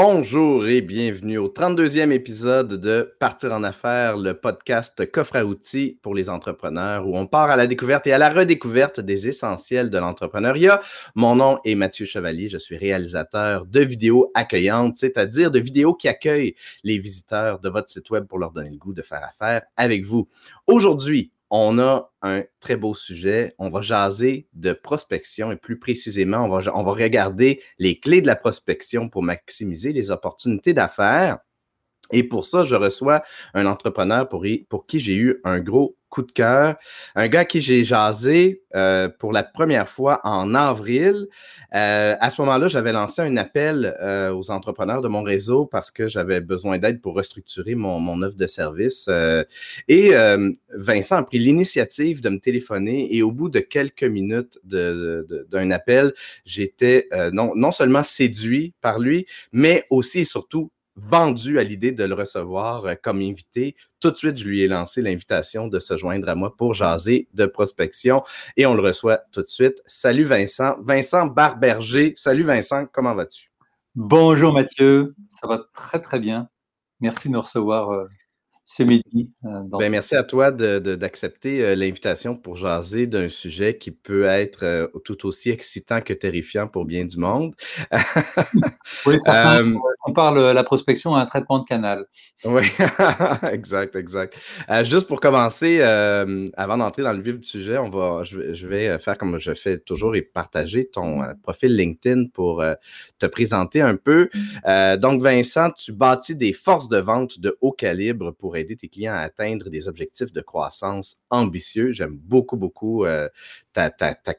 Bonjour et bienvenue au 32e épisode de Partir en affaires, le podcast coffre à outils pour les entrepreneurs où on part à la découverte et à la redécouverte des essentiels de l'entrepreneuriat. Mon nom est Mathieu Chevalier, je suis réalisateur de vidéos accueillantes, c'est-à-dire de vidéos qui accueillent les visiteurs de votre site web pour leur donner le goût de faire affaire avec vous. Aujourd'hui, on a un très beau sujet. On va jaser de prospection et plus précisément, on va, on va regarder les clés de la prospection pour maximiser les opportunités d'affaires. Et pour ça, je reçois un entrepreneur pour, qui j'ai eu un gros coup de cœur. Un gars qui j'ai jasé euh, pour la première fois en avril. Euh, à ce moment-là, j'avais lancé un appel euh, aux entrepreneurs de mon réseau parce que j'avais besoin d'aide pour restructurer mon, mon offre de service. et Vincent a pris l'initiative de me téléphoner et au bout de quelques minutes d'un appel, j'étais non, non seulement séduit par lui, mais aussi et surtout vendu à l'idée de le recevoir euh, comme invité. Tout de suite, je lui ai lancé l'invitation de se joindre à moi pour jaser de prospection et on le reçoit tout de suite. Salut Vincent. Vincent Barberger. Salut Vincent, comment vas-tu? Bonjour Mathieu, ça va très très bien. Merci de nous recevoir euh, ce midi. Euh, ben, merci à toi d'accepter euh, l'invitation pour jaser d'un sujet qui peut être euh, tout aussi excitant que terrifiant pour bien du monde. oui, on parle la prospection à un traitement de canal. Oui, exact, exact. juste pour commencer, avant d'entrer dans le vif du sujet, on va, je, vais faire comme je fais toujours et partager ton profil LinkedIn pour te présenter un peu. donc, Vincent, tu bâtis des forces de vente de haut calibre pour aider tes clients à atteindre des objectifs de croissance ambitieux. J'aime beaucoup, beaucoup euh, ta,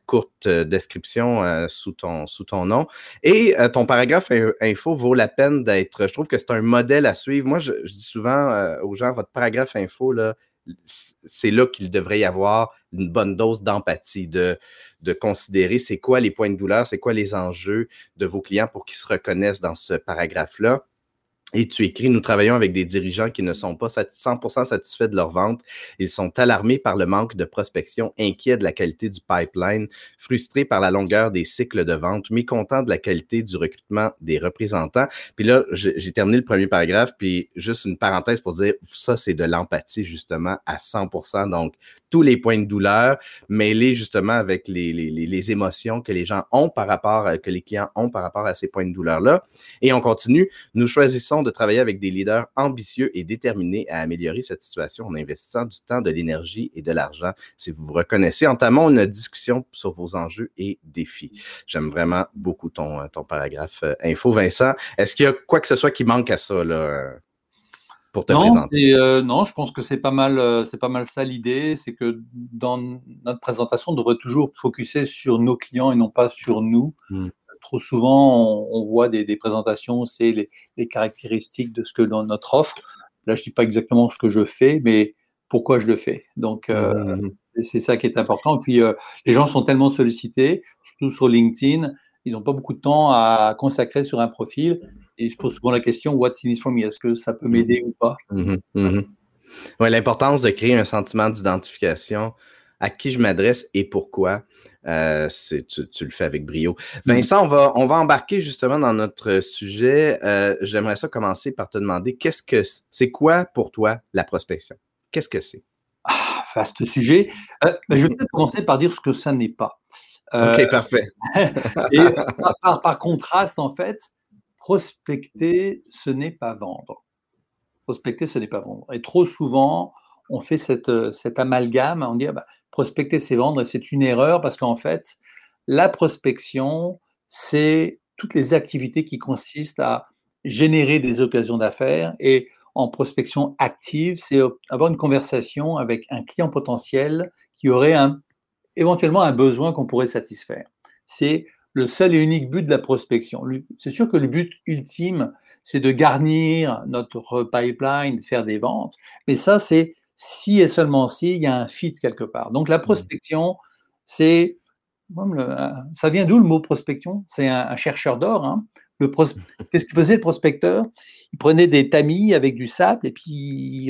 courte euh, description euh, sous, ton, sous ton nom. Et ton paragraphe info vaut la peine d'être, je trouve que c'est un modèle à suivre. Moi, je, dis souvent aux gens, votre paragraphe info, là, c'est là qu'il devrait y avoir une bonne dose d'empathie, de, de considérer c'est quoi les points de douleur, c'est quoi les enjeux de vos clients pour qu'ils se reconnaissent dans ce paragraphe-là. Et tu écris, nous travaillons avec des dirigeants qui ne sont pas 100% satisfaits de leur vente. Ils sont alarmés par le manque de prospection, inquiets de la qualité du pipeline, frustrés par la longueur des cycles de vente, mécontents de la qualité du recrutement des représentants. Puis là, j'ai terminé le premier paragraphe, puis juste une parenthèse pour dire, ça, c'est de l'empathie justement à 100%. Donc, tous les points de douleur mêlés justement avec les, les, les émotions que les gens ont par rapport, que les clients ont par rapport à ces points de douleur-là. Et on continue. Nous choisissons de travailler avec des leaders ambitieux et déterminés à améliorer cette situation en investissant du temps, de l'énergie et de l'argent. Si vous vous reconnaissez, entamons une discussion sur vos enjeux et défis. J'aime vraiment beaucoup ton, ton paragraphe euh, info, Vincent. Est-ce qu'il y a quoi que ce soit qui manque à ça, là? Pour te non, présenter? Euh, non, je pense que c'est pas mal, euh, c'est pas mal ça l'idée, c'est que dans notre présentation, on devrait toujours focuser sur nos clients et non pas sur nous. Hmm trop souvent, on, voit des, présentations, c'est les, caractéristiques de ce que dans notre offre. Là, je ne dis pas exactement ce que je fais, mais pourquoi je le fais. Donc, euh, mmh. c'est ça qui est important. Et puis, euh, les gens sont tellement sollicités, surtout sur LinkedIn, ils n'ont pas beaucoup de temps à consacrer sur un profil. Et je pose souvent la question, what's in it for me? Est-ce que ça peut m'aider ou pas? Mmh mmh Oui, l'importance de créer un sentiment d'identification à qui je m'adresse et pourquoi. Euh, tu, le fais avec brio. Mm. Vincent, on va, on va embarquer justement dans notre sujet. Euh, j'aimerais ça commencer par te demander qu'est-ce que c'est quoi pour toi la prospection? Qu'est-ce que c'est? Ah, vaste sujet. Euh, ben, je vais peut-être commencer par dire ce que ça n'est pas. ok, parfait. et par, par, contraste, en fait, prospecter, ce n'est pas vendre. Prospecter, ce n'est pas vendre. Et trop souvent, on fait cette, cet amalgame, on dit ah, bah, prospecter, c'est vendre, et c'est une erreur parce qu'en fait, la prospection, c'est toutes les activités qui consistent à générer des occasions d'affaires et en prospection active, c'est avoir une conversation avec un client potentiel qui aurait un, éventuellement un besoin qu'on pourrait satisfaire. C'est le seul et unique but de la prospection. C'est sûr que le but ultime, c'est de garnir notre pipeline, faire des ventes, mais ça, c'est si et seulement si il y a un fit quelque part. Donc la mmh. prospection, c'est ça vient d'où le mot prospection? C'est un, chercheur d'or. Hein. Qu'est-ce qu'il faisait le prospecteur? Il prenait des tamis avec du sable et puis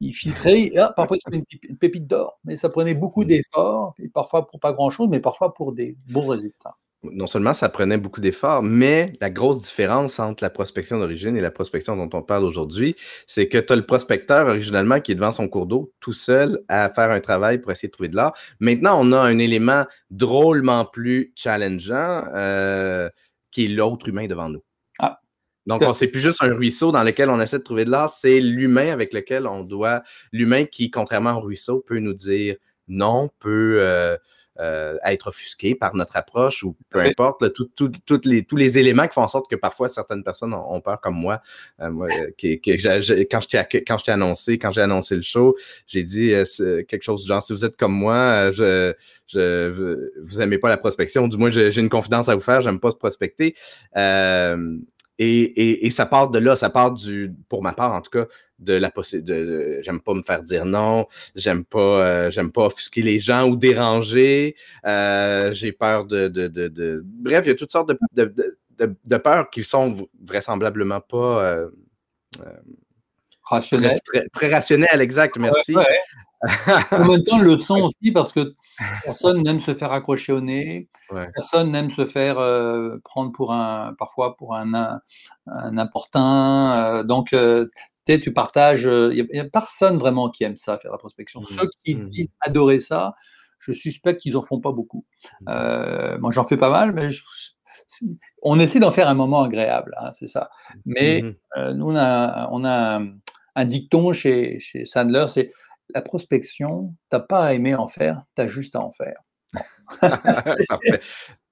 il, filtrait. Ah, parfois, il une pépite d'or. Mais ça prenait beaucoup mmh. d'efforts, et parfois pour pas grand-chose, mais parfois pour des bons résultats. Non seulement ça prenait beaucoup d'efforts, mais la grosse différence entre la prospection d'origine et la prospection dont on parle aujourd'hui, c'est que tu as le prospecteur originalement qui est devant son cours d'eau, tout seul, à faire un travail pour essayer de trouver de l'or. Maintenant, on a un élément drôlement plus challengeant euh, qui est l'autre humain devant nous. Ah. Donc, c'est plus juste un ruisseau dans lequel on essaie de trouver de l'or, c'est l'humain avec lequel on doit, l'humain qui, contrairement au ruisseau, peut nous dire non, peut euh, euh, être offusqué par notre approche ou peu importe, les, tous les éléments qui font en sorte que parfois certaines personnes ont, peur, comme moi. Euh, quand je t'ai annoncé, quand j'ai annoncé le show, j'ai dit euh, quelque chose du genre si vous êtes comme moi, je, je, vous aimez pas la prospection, du moins j'ai une confidence à vous faire, j'aime pas se prospecter. Et, et, ça part de là, ça part du, pour ma part en tout cas, de la possibilité. J'aime pas me faire dire non, j'aime pas, euh, j'aime pas offusquer les gens ou déranger. Euh, j'ai peur de, de, de, Bref, il y a toutes sortes de, de, peurs qui sont vraisemblablement pas. Euh, rationnelles. Très, rationnelles, exact, merci. En même temps, le son aussi, parce que personne n'aime se faire accrocher au nez, personne n'aime se faire euh, prendre pour un, parfois pour un, un, importun. Euh, donc, euh, tu partages, il n'y a, personne vraiment qui aime ça, faire la prospection. Mmh. Ceux qui mmh. disent adorer ça, je suspecte qu'ils n'en font pas beaucoup. Mmh. moi, j'en fais pas mal, mais on essaie d'en faire un moment agréable, hein, c'est ça. Mais nous, on a, on a un, dicton chez, chez Sandler, c'est la prospection, tu n'as pas à aimer en faire, tu as juste à en faire. Parfait.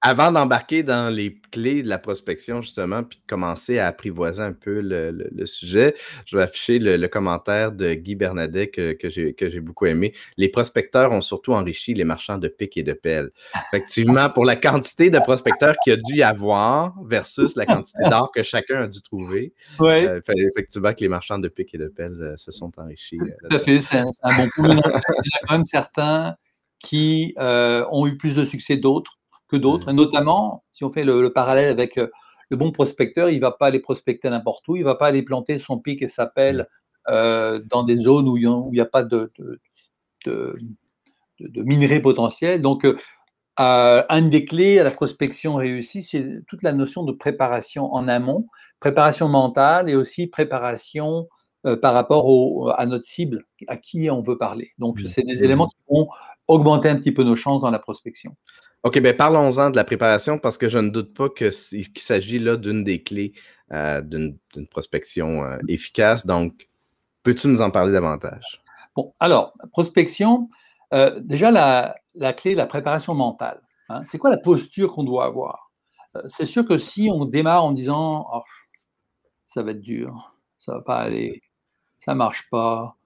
Avant d'embarquer dans les clés de la prospection, justement, puis de commencer à apprivoiser un peu le, sujet, je vais afficher le, commentaire de Guy Bernadet que, que j'ai beaucoup aimé. Les prospecteurs ont surtout enrichi les marchands de piques et de pelles. Effectivement, pour la quantité de prospecteurs qu'il a dû y avoir versus la quantité d'or que chacun a dû trouver, ouais. Euh, effectivement que les marchands de piques et de pelles euh, se sont enrichis. Euh, Tout à fait, c'est un, bon point. Il y a quand même certains qui ont eu plus de succès d'autres que d'autres. Et notamment, si on fait le, parallèle avec euh, le bon prospecteur, il ne va pas aller prospecter n'importe où, il ne va pas aller planter son pic et sa pelle euh, dans des zones où il n'y a, pas de, de, de, minerais potentiels. Donc, euh, une des clés à la prospection réussie, c'est toute la notion de préparation en amont, préparation mentale et aussi préparation par rapport à notre cible, à qui on veut parler. Donc, c'est des éléments qui vont augmenter un petit peu nos chances dans la prospection. OK, bien parlons-en de la préparation parce que je ne doute pas qu'il s'agit là d'une des clés euh, d'une prospection euh, efficace. Donc, peux-tu nous en parler davantage? Bon, alors, prospection, euh, déjà la, clé la préparation mentale. Hein. c'est quoi la posture qu'on doit avoir? c'est sûr que si on démarre en disant oh, ça va être dur, ça va pas aller, ça marche pas,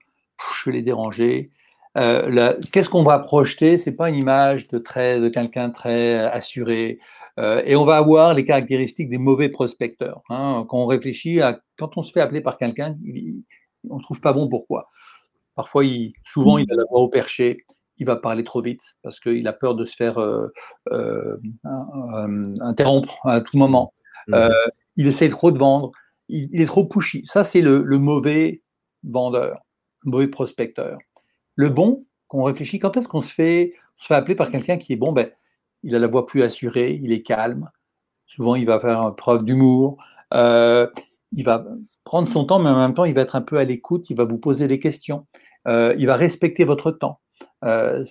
je vais les déranger, euh, qu'est-ce qu'on va projeter? C'est pas une image de, très, de quelqu'un très assuré. Euh, et on va avoir les caractéristiques des mauvais prospecteurs. Hein. quand on réfléchit à quand on se fait appeler par quelqu'un, on ne trouve pas bon pourquoi. Parfois, il, souvent, il a la voix au perché, il va parler trop vite parce qu'il a peur de se faire euh, interrompre à tout moment. Mmh. il essaie trop de vendre, il, est trop pushy. Ça, c'est le, le mauvais vendeur, mauvais prospecteur. Le bon, qu'on réfléchit, quand est-ce qu'on se fait, se fait appeler par quelqu'un qui est bon? Ben, Il a la voix plus assurée, il est calme. Souvent, il va faire preuve d'humour. Euh, il va prendre son temps, mais en même temps, il va être un peu à l'écoute. Il va vous poser des questions. Euh, il va respecter votre temps. Euh,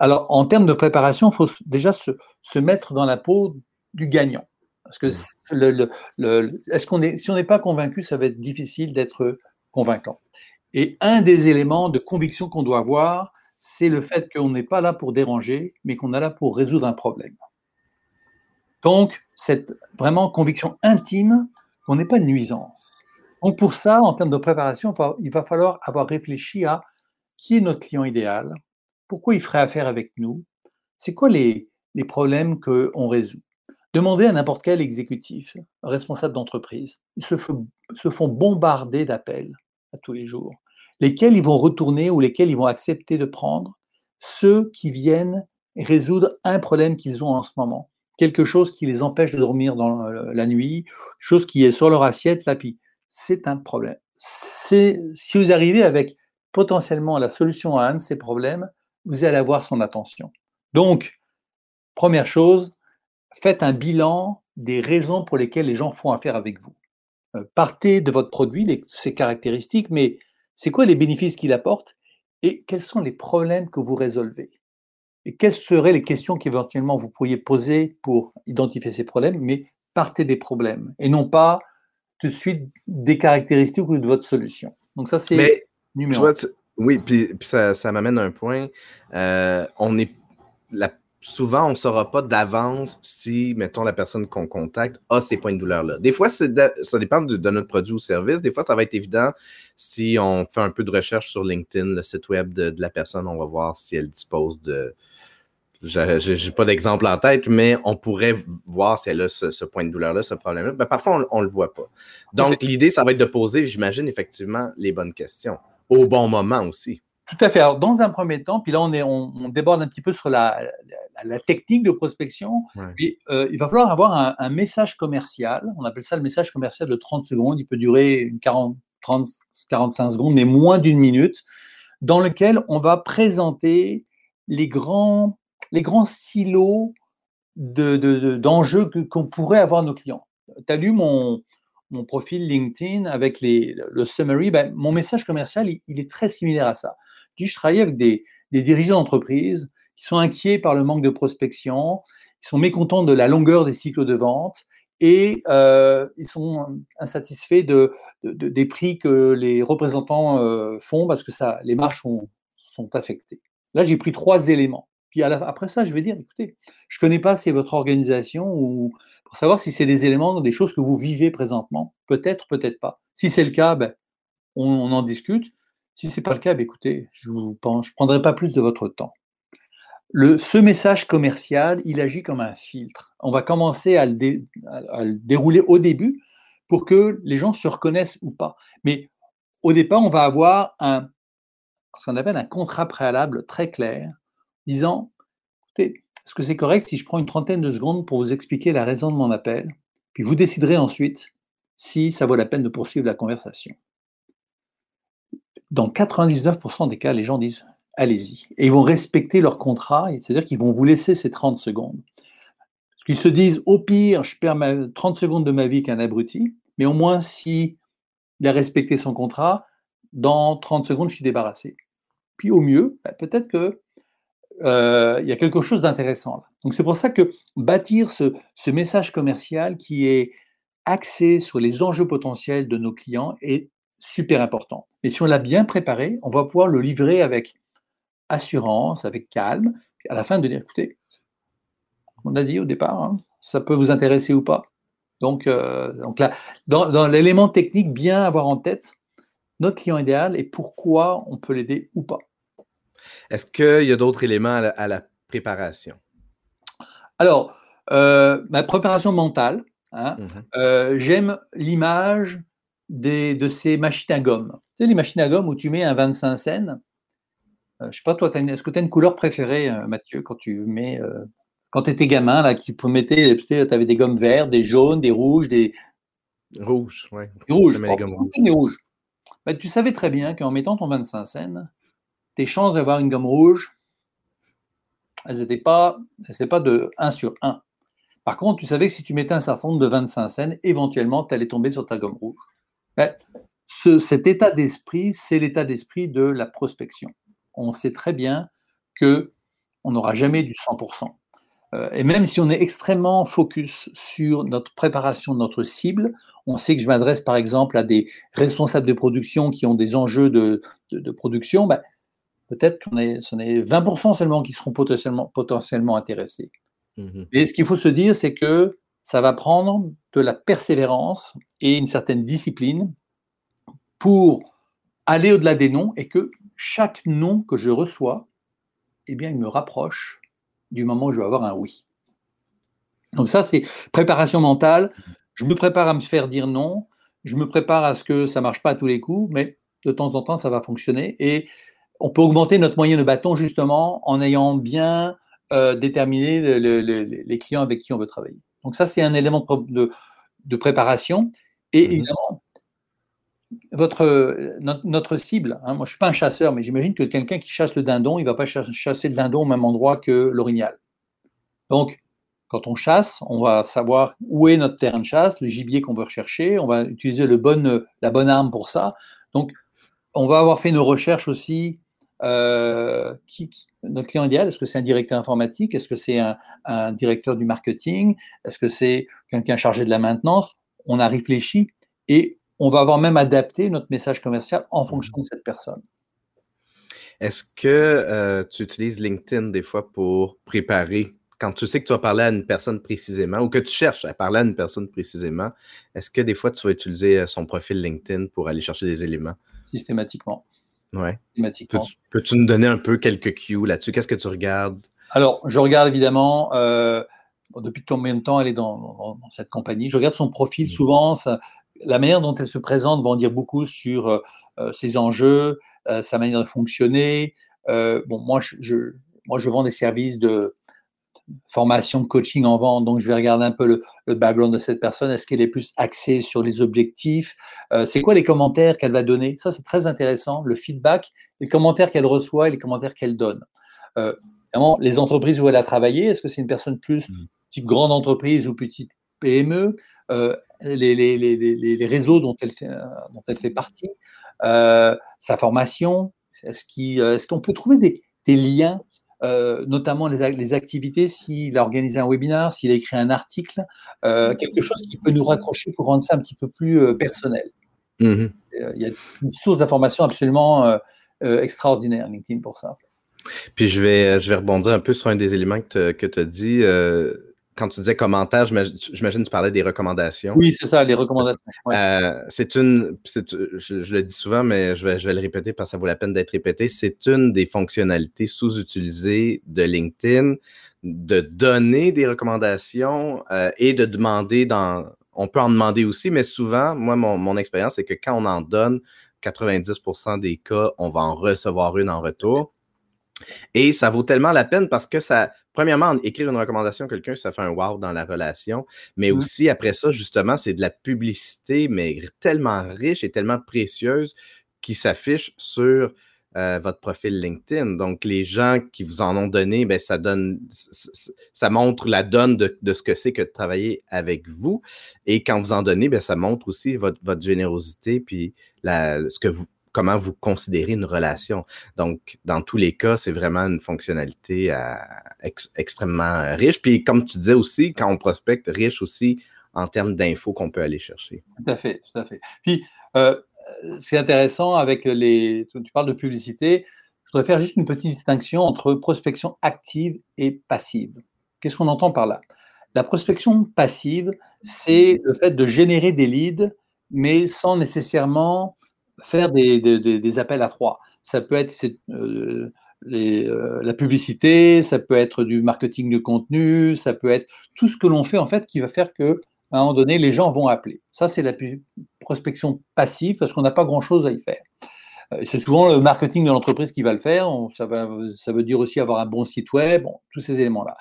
alors, en termes de préparation, il faut déjà se, mettre dans la peau du gagnant. Parce que mmh. le, est-ce qu'on est, si on n'est pas convaincu, ça va être difficile d'être convaincant. Et un des éléments de conviction qu'on doit avoir, c'est le fait qu'on n'est pas là pour déranger, mais qu'on est là pour résoudre un problème. Donc, cette vraiment conviction intime qu'on n'est pas nuisance. Donc, pour ça, en termes de préparation, il va falloir avoir réfléchi à qui est notre client idéal, pourquoi il ferait affaire avec nous, c'est quoi les problèmes qu'on résout. Demandez à n'importe quel exécutif, responsable d'entreprise, ils se, font bombarder d'appels à tous les jours, lesquels ils vont retourner ou lesquels ils vont accepter de prendre, ceux qui viennent résoudre un problème qu'ils ont en ce moment, quelque chose qui les empêche de dormir dans la nuit, chose qui est sur leur assiette, là, puis c'est un problème. Si vous arrivez avec potentiellement la solution à un de ces problèmes, vous allez avoir son attention. Donc, première chose, faites un bilan des raisons pour lesquelles les gens font affaire avec vous. Euh, partez de votre produit, ses caractéristiques, mais c'est quoi les bénéfices qu'il apporte et quels sont les problèmes que vous résolvez? Et quelles seraient les questions qu'éventuellement vous pourriez poser pour identifier ces problèmes, mais partez des problèmes et non pas tout de suite des caractéristiques ou de votre solution. Donc ça, c'est numéro Oui, puis, ça, m'amène à un point. Euh, on est la souvent, on ne saura pas d'avance si, mettons, la personne qu'on contacte a ces points de douleur-là. Des fois, ça dépend de, notre produit ou service. Des fois, ça va être évident si on fait un peu de recherche sur LinkedIn, le site web de, la personne, on va voir si elle dispose de. Je n'ai pas d'exemple en tête, mais on pourrait voir si elle a ce, point de douleur-là, ce problème-là. Ben, parfois, on ne le voit pas. Donc, l'idée, ça va être de poser, j'imagine, effectivement, les bonnes questions. Au bon moment aussi. Tout à fait. Alors, dans un premier temps, puis là, on, est, on, déborde un petit peu sur la, la, technique de prospection. Euh, il va falloir avoir un, message commercial. On appelle ça le message commercial de 30 secondes. Il peut durer une 40, 30, 45 secondes, mais moins d'une minute, dans lequel on va présenter les grands, les grands silos d'enjeux de, qu'on pourrait avoir nos clients. Tu as lu mon, mon profil LinkedIn avec les, le summary, ben, mon message commercial, il, est très similaire à ça. Je, travaille avec des, dirigeants d'entreprise qui sont inquiets par le manque de prospection, ils sont mécontents de la longueur des cycles de vente et euh, ils sont insatisfaits de, des prix que les représentants euh, font parce que ça, les marges sont, affectées. Là, j'ai pris trois éléments. Puis après ça, je vais dire, écoutez, je ne connais pas c'est votre organisation ou pour savoir si c'est des éléments, des choses que vous vivez présentement. Peut-être, peut-être pas. Si c'est le cas, ben, on, en discute. Si ce n'est pas le cas, ben, écoutez, je ne prendrai pas plus de votre temps. Ce message commercial, il agit comme un filtre. On va commencer à le, à le dérouler au début pour que les gens se reconnaissent ou pas. Mais au départ, on va avoir un, ce qu'on appelle un contrat préalable très clair disant écoutez, est-ce que c'est correct si je prends une trentaine de secondes pour vous expliquer la raison de mon appel Puis vous déciderez ensuite si ça vaut la peine de poursuivre la conversation? Dans 99% des cas, les gens disent allez-y. Et ils vont respecter leur contrat, c'est-à-dire qu'ils vont vous laisser ces 30 secondes. Parce qu'ils se disent au pire, je perds 30 secondes de ma vie qu'un abruti, mais au moins si il a respecté son contrat, dans 30 secondes, je suis débarrassé. Puis au mieux, bah, peut-être que euh, y a quelque chose d'intéressant Donc c'est pour ça que bâtir ce, message commercial qui est axé sur les enjeux potentiels de nos clients est super important. Et si on l'a bien préparé, on va pouvoir le livrer avec assurance, avec calme, à la fin de dire, écoutez, on a dit au départ, hein, ça peut vous intéresser ou pas. Donc, euh, donc là, dans, dans l'élément technique, bien avoir en tête notre client idéal et pourquoi on peut l'aider ou pas. Est-ce qu'il y a d'autres éléments à la, préparation? Alors, euh, ma préparation mentale, hein, mmh euh, j'aime l'image de ces machines à gomme. Tu sais, les machines à gomme où tu mets un 25 cents. Euh, je ne sais pas, toi, est-ce que tu as une couleur préférée, Mathieu, quand tu mets. quand tu étais gamin, là, tu mettais, tu avais des gommes vertes, des jaunes, des rouges, des. Rouges, oui. Des rouges. Des rouges. Bah, tu savais très bien qu'en mettant ton 25 cents, tes chances d'avoir une gomme rouge, elles n'étaient pas, pas de 1 sur 1. Par contre, tu savais que si tu mettais un certain nombre de 25 cents, éventuellement, tu allais tomber sur ta gomme rouge. Cet état d'esprit, c'est l'état d'esprit de la prospection. On sait très bien que on n'aura jamais du 100%. Euh, et même si on est extrêmement focus sur notre préparation de notre cible, on sait que je m'adresse par exemple à des responsables de production qui ont des enjeux de, production, ben, peut-être qu'on est, ce n'est 20% seulement qui seront potentiellement, potentiellement intéressés. Mmh et ce qu'il faut se dire, c'est que ça va prendre de la persévérance et une certaine discipline pour aller au-delà des noms et que chaque nom que je reçois, eh bien, il me rapproche du moment où je vais avoir un oui. Donc ça, c'est préparation mentale. Je me prépare à me faire dire non. Je me prépare à ce que ça ne marche pas à tous les coups, mais de temps en temps, ça va fonctionner. Et on peut augmenter notre moyen de bâton justement en ayant bien euh, déterminé les clients avec qui on veut travailler. Donc ça, c'est un élément de, préparation. Et mmh évidemment, votre, notre, cible, hein, moi je ne suis pas un chasseur, mais j'imagine que quelqu'un qui chasse le dindon, il ne va pas chasser le dindon au même endroit que l'orignal. Donc, quand on chasse, on va savoir où est notre terrain de chasse, le gibier qu'on veut rechercher, on va utiliser le bon, la bonne arme pour ça. Donc, on va avoir fait nos recherches aussi. Euh, qui, notre client idéal, est-ce que c'est un directeur informatique? Est-ce que c'est un, directeur du marketing? Est-ce que c'est quelqu'un chargé de la maintenance? On a réfléchi et on va avoir même adapté notre message commercial en fonction de cette personne. Est-ce que euh, tu utilises LinkedIn des fois pour préparer? Quand tu sais que tu vas parler à une personne précisément ou que tu cherches à parler à une personne précisément, est-ce que des fois tu vas utiliser euh, son profil LinkedIn pour aller chercher des éléments? Systématiquement. Oui. Systématiquement. Peux-tu, nous donner un peu quelques cues là-dessus? Qu'est-ce que tu regardes? Alors, je regarde évidemment, euh, depuis combien de temps elle est dans, cette compagnie, je regarde son profil mmh. souvent, la manière dont elle se présente va en dire beaucoup sur euh, ses enjeux, sa manière de fonctionner. bon, moi je, moi, je vends des services de, formation de coaching en vente, donc je vais regarder un peu le, background de cette personne. Est-ce qu'elle est plus axée sur les objectifs? Euh, C'est quoi les commentaires qu'elle va donner? Ça, c'est très intéressant. Le feedback, les commentaires qu'elle reçoit et les commentaires qu'elle donne. Euh, les entreprises où elle a travaillé, est-ce que c'est une personne plus mmh. type grande entreprise ou petite PME euh, les, les, les, réseaux dont elle fait, dont elle fait partie, sa formation, est-ce qu'on peut trouver des, des liens euh, notamment les, activités, s'il a organisé un webinaire, s'il a écrit un article, euh, quelque chose qui peut nous raccrocher pour rendre ça un petit peu plus euh, personnel. Mmh il y a une source d'information absolument extraordinaire, LinkedIn, pour ça. Puis je vais, je vais rebondir un peu sur un des éléments que tu as dit quand tu disais commentaires, j'imagine que tu parlais des recommandations. Oui, c'est ça, les recommandations. c'est euh, une, je, le dis souvent, mais je vais, je vais le répéter parce que ça vaut la peine d'être répété. C'est une des fonctionnalités sous-utilisées de LinkedIn de donner des recommandations euh, et de demander dans. On peut en demander aussi, mais souvent, moi, mon, mon expérience, c'est que quand on en donne, 90% des cas, on va en recevoir une en retour. Et ça vaut tellement la peine parce que ça, premièrement, écrire une recommandation à quelqu'un, ça fait un wow dans la relation. Mais mmh. aussi, après ça, justement, c'est de la publicité, mais tellement riche et tellement précieuse qui s'affiche sur euh, votre profil LinkedIn. Donc, les gens qui vous en ont donné, ben, ça donne, ça montre la donne de, ce que c'est que de travailler avec vous. Et quand vous en donnez, ben, ça montre aussi votre, votre générosité, puis la, ce que vous, comment vous considérez une relation. Donc, dans tous les cas, c'est vraiment une fonctionnalité euh, extrêmement riche. Puis, comme tu disais aussi, quand on prospecte, riche aussi en termes d'infos qu'on peut aller chercher. Tout à fait, tout à fait. Puis, euh, c'est intéressant avec les. Tu parles de publicité. Je voudrais faire juste une petite distinction entre prospection active et passive. Qu'est-ce qu'on entend par là? La prospection passive, c'est le fait de générer des leads, mais sans nécessairement faire des, appels à froid. Ça peut être euh, euh, la publicité, ça peut être du marketing de contenu, ça peut être tout ce que l'on fait en fait qui va faire que à un moment donné, les gens vont appeler. Ça, c'est la prospection passive parce qu'on n'a pas grand-chose à y faire. Euh, c'est souvent le marketing de l'entreprise qui va le faire. Ça, ça veut dire aussi avoir un bon site web, tous ces éléments-là.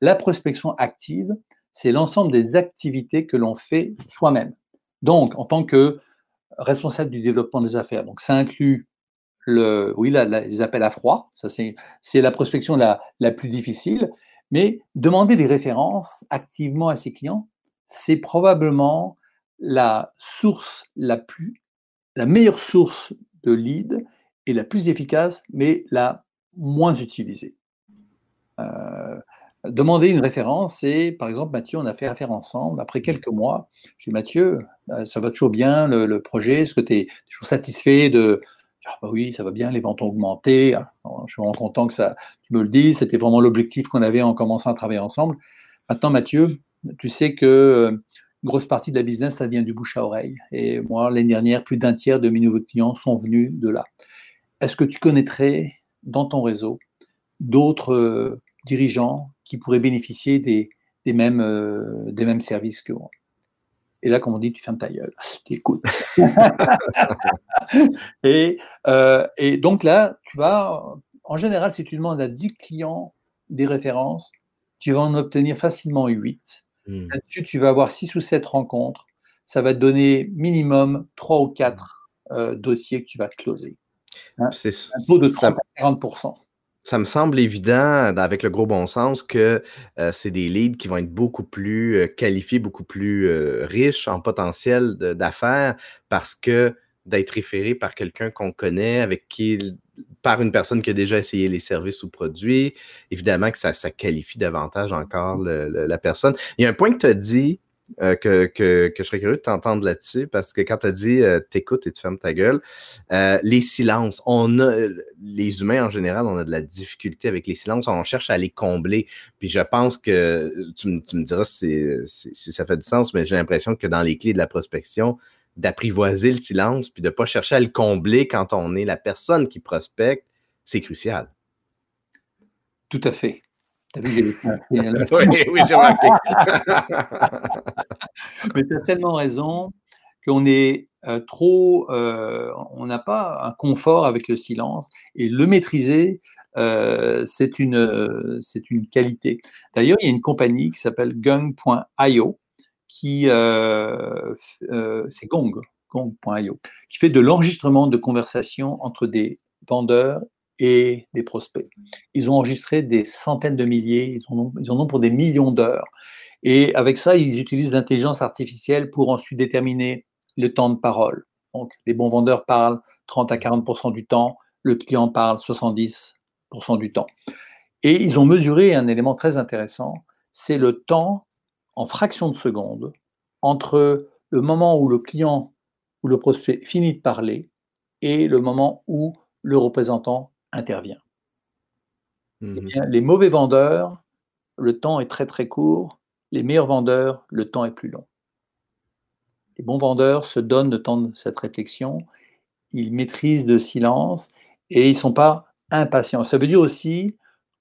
La prospection active, c'est l'ensemble des activités que l'on fait soi-même. Donc, en tant que responsable du développement des affaires. Donc, ça inclut le, oui, les appels à froid, ça c'est, la prospection la, la, plus difficile, mais demander des références activement à ses clients, c'est probablement la source la plus, la meilleure source de lead et la plus efficace, mais la moins utilisée. Euh, Demander une référence, c'est par exemple, Mathieu, on a fait affaire ensemble. Après quelques mois, je dis Mathieu, euh, ça va toujours bien le, projet? Est-ce que tu es toujours satisfait de. Ah, bah oui, ça va bien, les ventes ont augmenté. Ah, je suis vraiment content que ça, tu me le dises. C'était vraiment l'objectif qu'on avait en commençant à travailler ensemble. Maintenant, Mathieu, tu sais que euh, une grosse partie de la business, ça vient du bouche à oreille. Et moi, l'année dernière, plus d'un tiers de mes nouveaux clients sont venus de là. Est-ce que tu connaîtrais dans ton réseau d'autres euh, dirigeants qui pourraient bénéficier des, des mêmes, euh, des mêmes services que moi. Et là, comme on dit, tu fermes ta gueule, tu écoutes. et, euh, et, donc là, tu vas, en général, si tu demandes à 10 clients des références, tu vas en obtenir facilement 8. Hmm. Là-dessus, tu vas avoir 6 ou 7 rencontres. Ça va te donner minimum 3 ou 4 euh, dossiers que tu vas closer. Hein? C'est un taux de 30 à 40 ça me semble évident, avec le gros bon sens, que euh, c'est des leads qui vont être beaucoup plus euh, qualifiés, beaucoup plus euh, riches en potentiel d'affaires parce que d'être référé par quelqu'un qu'on connaît, avec qui, par une personne qui a déjà essayé les services ou produits, évidemment que ça, ça qualifie davantage encore la personne. Il y a un point que tu as dit euh, que, que, je serais curieux de t'entendre là-dessus parce que quand tu as dit euh, t'écoutes et tu fermes ta gueule, euh, les silences, on a, les humains en général, on a de la difficulté avec les silences, on cherche à les combler. Puis je pense que tu, me diras si, ça fait du sens, mais j'ai l'impression que dans les clés de la prospection, d'apprivoiser le silence puis de ne pas chercher à le combler quand on est la personne qui prospecte, c'est crucial. Tout à fait. T'as vu, oui, oui, j'ai remarqué. Mais tu as tellement raison qu'on est euh, trop, euh, on n'a pas un confort avec le silence et le maîtriser, euh, c'est une, c'est une qualité. D'ailleurs, il y a une compagnie qui s'appelle Gung.io qui, c'est Gong, Gong.io, qui fait de l'enregistrement de conversations entre des vendeurs et des prospects. Ils ont enregistré des centaines de milliers, ils en ont, pour des millions d'heures. Et avec ça, ils utilisent l'intelligence artificielle pour ensuite déterminer le temps de parole. Donc, les bons vendeurs parlent 30 à 40% du temps, le client parle 70% du temps. Et ils ont mesuré un élément très intéressant, c'est le temps en fraction de seconde entre le moment où le client ou le prospect finit de parler et le moment où le représentant intervient. Eh mmh les mauvais vendeurs, le temps est très très court. Les meilleurs vendeurs, le temps est plus long. Les bons vendeurs se donnent le temps de cette réflexion, ils maîtrisent le silence et ils ne sont pas impatients. Ça veut dire aussi,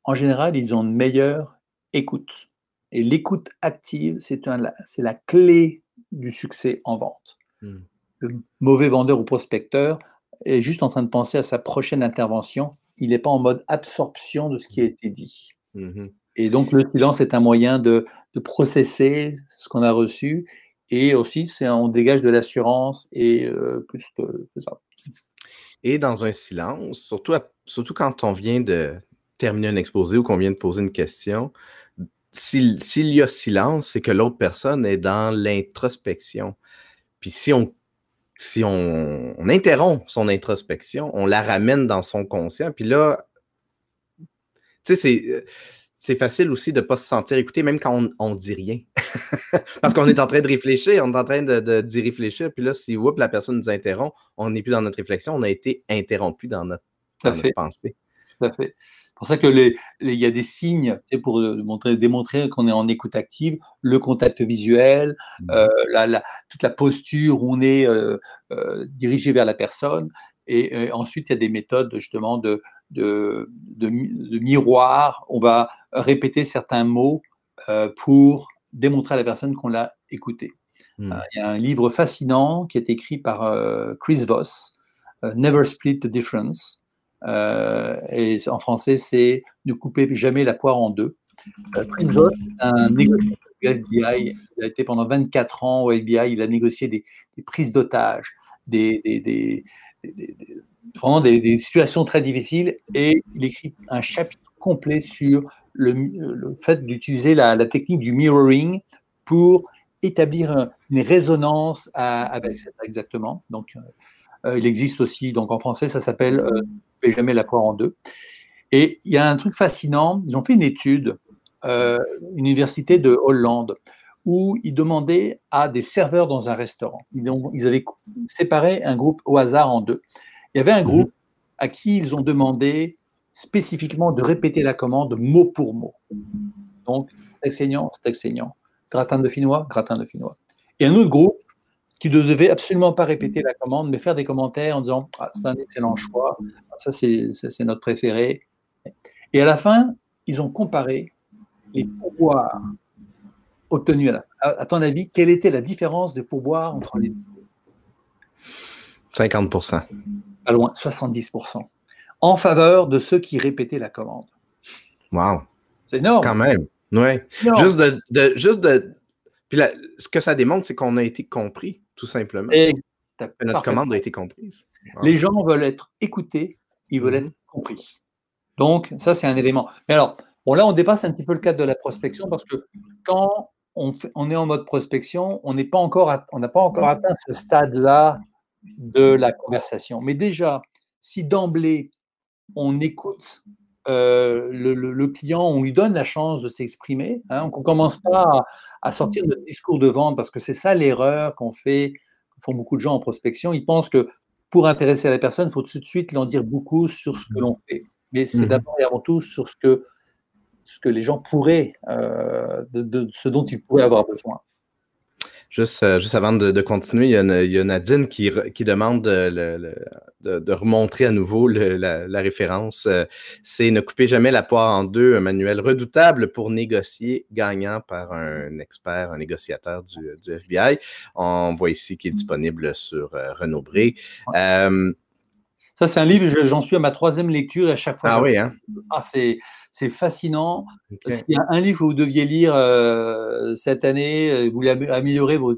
en général, ils ont une meilleure écoute. Et l'écoute active, c'est la clé du succès en vente. Mmh. Le mauvais vendeur ou prospecteur est juste en train de penser à sa prochaine intervension il n'est pas en mode absorption de ce qui a été dit. Mmh et donc, le silence est un moyen de, processer ce qu'on a reçu. Et aussi, on dégage de l'assurance et euh, plus de, ça. Et dans un silence, surtout, surtout quand on vient de terminer un exposé ou qu'on vient de poser une question, s'il y a silence, c'est que l'autre personne est dans l'introspection. Puis si on si on, interrompt son introspection, on la ramène dans son conscient, puis là, tu sais, c'est facile aussi de ne pas se sentir écouté, même quand on ne dit rien. Parce qu'on est en train de réfléchir, on est en train d'y de, d'y réfléchir, puis là, si la personne nous interrompt, on n'est plus dans notre réflexion, on a été interrompu dans notre, pensée. Tout à fait pour ça qu'il y a des signes pour montrer, démontrer qu'on est en écoute active, le contact visuel, mmh. euh, toute la posture où on est euh, euh, dirigé vers la personne. Et, ensuite, il y a des méthodes justement de, de, miroir. On va répéter certains mots pour démontrer à la personne qu'on l'a écouté. Mmh. il y a un livre fascinant qui est écrit par Chris Voss, Never Split the Difference. Euh, et en français, c'est ne coupez jamais la poire en deux. Euh, Prince un négociateur du FBI, il a été pendant 24 ans au FBI, il a négocié des, prises d'otages, des, des, vraiment des, situations très difficiles, et il écrit un chapitre complet sur le, le fait d'utiliser la, la, technique du mirroring pour établir une résonance avec ça exactement. Donc, euh, il existe aussi, donc en français, ça s'appelle euh, jamais la poire en deux. Et il y a un truc fascinant, ils ont fait une étude, euh, une université de Hollande, où ils demandaient à des serveurs dans un restaurant, ils, ils avaient séparé un groupe au hasard en deux. Il y avait un groupe à qui ils ont demandé spécifiquement de répéter la commande mot pour mot. Donc, steak saignant, steak saignant. Gratin de finnois, gratin de finnois. Et un autre groupe qui ne devait absolument pas répéter la commande, mais faire des commentaires en disant ah, c'est un excellent choix, ça c'est notre préféré. Et à la fin, ils ont comparé les pourboires obtenus à la fin. À, ton avis, quelle était la différence de pourboires entre les deux? 50% Pas loin, 70% en faveur de ceux qui répétaient la commande. Wow. C'est énorme. Quand même. Oui. Juste de, juste de. Puis ce que ça démontre, c'est qu'on a été compris tout simplement. Et notre commande a été comprise. Les gens veulent être écoutés, ils veulent être mhm. compris. Donc, ça, c'est un élément. Mais alors, bon, là, on dépasse un petit peu le cadre de la prospection parce que quand on, on est en mode prospection, on n'est pas encore, on n'a pas encore atteint ce stade-là de la conversation. Mais déjà, si d'emblée, on écoute euh, le, client, on lui donne la chance de s'exprimer. Hein, on ne commence pas à, sortir notre discours de vente parce que c'est ça l'erreur qu'on fait, font beaucoup de gens en prospection. Ils pensent que pour intéresser la personne, il faut tout de suite l'en dire beaucoup sur ce que l'on fait. Mais c'est mmh d'abord et avant tout sur ce que, ce que les gens pourraient, euh, de, ce dont ils pourraient avoir besoin. Juste, euh, juste avant de, continuer, il y, a, Nadine qui, qui demande de, de, remontrer à nouveau la, référence. Euh, c'est Ne coupez jamais la poire en deux, un manuel redoutable pour négocier gagnant par un expert, un négociateur du, FBI. On voit ici qu'il est disponible sur euh, Renaud Bré. Ça, c'est un livre, j'en suis à ma troisième lecture et à chaque fois. Ah oui, hein? Ah, c'est c'est fascinant. S'il y a un livre que vous deviez lire euh, cette année, euh, vous voulez améliorer vos, euh,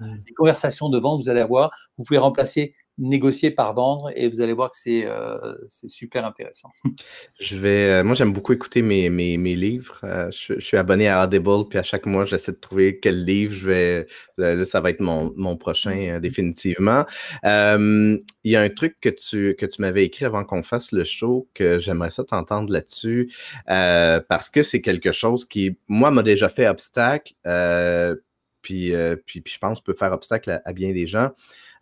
les conversations de vente, vous allez avoir, vous pouvez remplacer négocier par vendre et vous allez voir que c'est euh, super intéressant. Je vais, euh, moi, j'aime beaucoup écouter mes, mes, mes livres. Euh, je, suis abonné à Audible, puis à chaque mois, j'essaie de trouver quel livre je vais. Là, ça va être mon, mon prochain, définitivement. il y a un truc que tu, que tu m'avais écrit avant qu'on fasse le show que j'aimerais ça t'entendre là-dessus parce que c'est quelque chose qui, moi, m'a déjà fait obstacle. Puis, puis, puis, je pense peut faire obstacle à bien des gens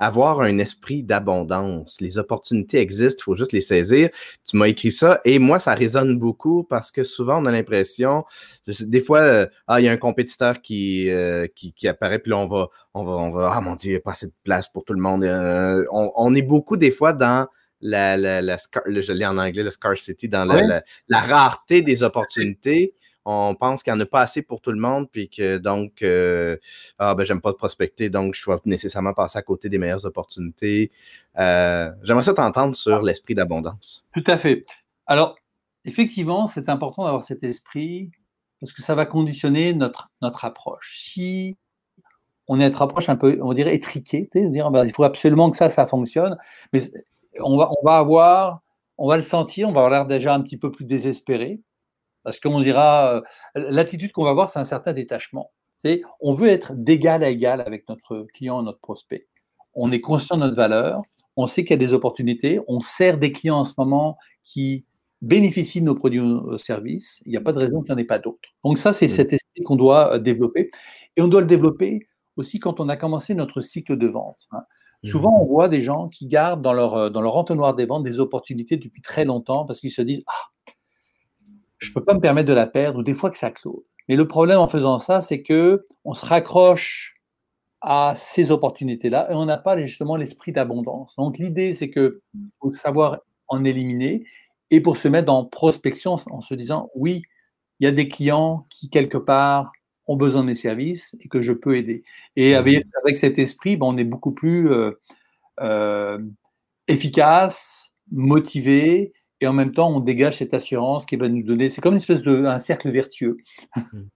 avoir un esprit d'abondance. Les opportunités existent, il faut juste les saisir. Tu m'as écrit ça et moi, ça résonne beaucoup parce que souvent, on a l'impression, des fois, euh, ah, il y a un compétiteur qui, euh, qui, apparaît, puis là, on va, on va, on va, ah mon Dieu, il n'y a pas assez de place pour tout le monde. Euh, on, est beaucoup des fois dans la, la, la, je l'ai en anglais, le scarcity, dans la, la rareté des opportunités on pense qu'il n'y en a pas assez pour tout le monde, puis que donc, euh, ah ben j'aime pas prospecter, donc je dois nécessairement passer à côté des meilleures opportunités. Euh, j'aimerais ça t'entendre sur l'esprit d'abondance. Tout à fait. Alors, effectivement, c'est important d'avoir cet esprit parce que ça va conditionner notre, notre approche. Si on a une approche un peu, on dirait étriquée, dire, ben, il faut absolument que ça, ça fonctionne, mais on va, on va avoir, on va le sentir, on va avoir l'air déjà un petit peu plus désespéré parce qu'on dira, euh, l'attitude qu'on va avoir, c'est un certain détachement. C'est, on veut être d'égal à égal avec notre client, notre prospect. On est conscient de notre valeur, on sait qu'il y a des opportunités, on sert des clients en ce moment qui bénéficient de nos produits ou services. Il n'y a pas de raison qu'il n'y en ait pas d'autres. Donc ça, c'est cet esprit qu'on doit euh, développer. Et on doit le développer aussi quand on a commencé notre cycle de vente. Hein. Souvent, on voit des gens qui gardent dans leur, euh, dans leur entonnoir des ventes des opportunités depuis très longtemps parce qu'ils se disent Ah, je ne peux pas me permettre de la perdre, ou des fois que ça close. Mais le problème en faisant ça, c'est que on se raccroche à ces opportunités-là et on n'a pas justement l'esprit d'abondance. Donc l'idée, c'est que faut savoir en éliminer et pour se mettre en prospection en se disant oui, il y a des clients qui quelque part ont besoin de mes services et que je peux aider. Et avec, cet esprit, ben, on est beaucoup plus euh, euh, efficace, motivé et en même temps, on dégage cette assurance qui va nous donner. C'est comme une espèce de un cercle vertueux. Hmm.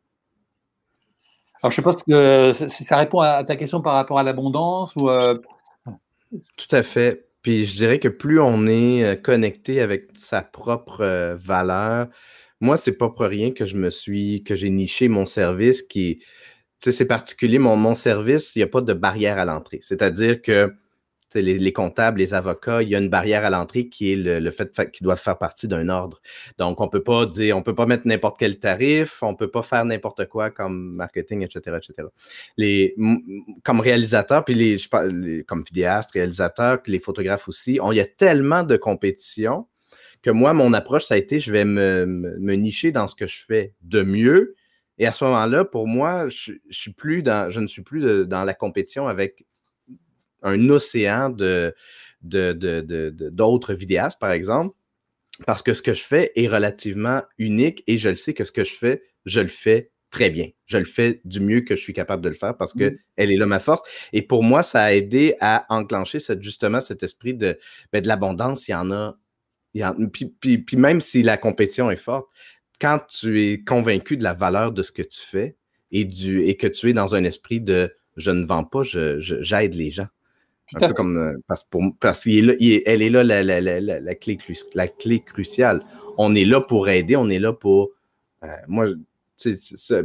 Alors, je ne sais pas si ça répond à ta question par rapport à l'abondance ou. Euh, Tout à fait. Puis je dirais que plus on est euh, connecté avec sa propre euh, valeur, moi, c'est pas pour rien que je me suis, que j'ai niché mon service qui, tu sais, c'est particulier. Mon, mon service, il n'y a pas de barrière à l'entrée. C'est-à-dire que les, comptables, les avocats, il y a une barrière à l'entrée qui est le, fait qu'ils doivent faire partie d'un ordre. Donc, on peut pas dire, on peut pas mettre n'importe quel tarif, on peut pas faire n'importe quoi comme marketing, etc., etc. Comme réalisateur, puis les, comme vidéaste, réalisateur, les photographes aussi, il y a tellement de compétition que moi, mon approche, ça a été, je vais me, nicher dans ce que je fais de mieux. Et à ce moment-là, pour moi, je, ne suis plus dans la compétition avec un océan de, d'autres vidéastes, par exemple, parce que ce que je fais est relativement unique et je le sais que ce que je fais, je le fais très bien. Je le fais du mieux que je suis capable de le faire parce que mmh. elle est là ma force. Et pour moi, ça a aidé à enclencher cette, justement cet esprit de, ben, de l'abondance. Il y en a. puis, même si la compétition est forte, quand tu es convaincu de la valeur de ce que tu fais et, du, et que tu es dans un esprit de je ne vends pas, j'aide les gens Un peu comme, euh, parce, pour, parce qu'elle est là, la, la, la, la, clé, la clé cruciale. On est là pour aider, on est là pour. Euh, moi,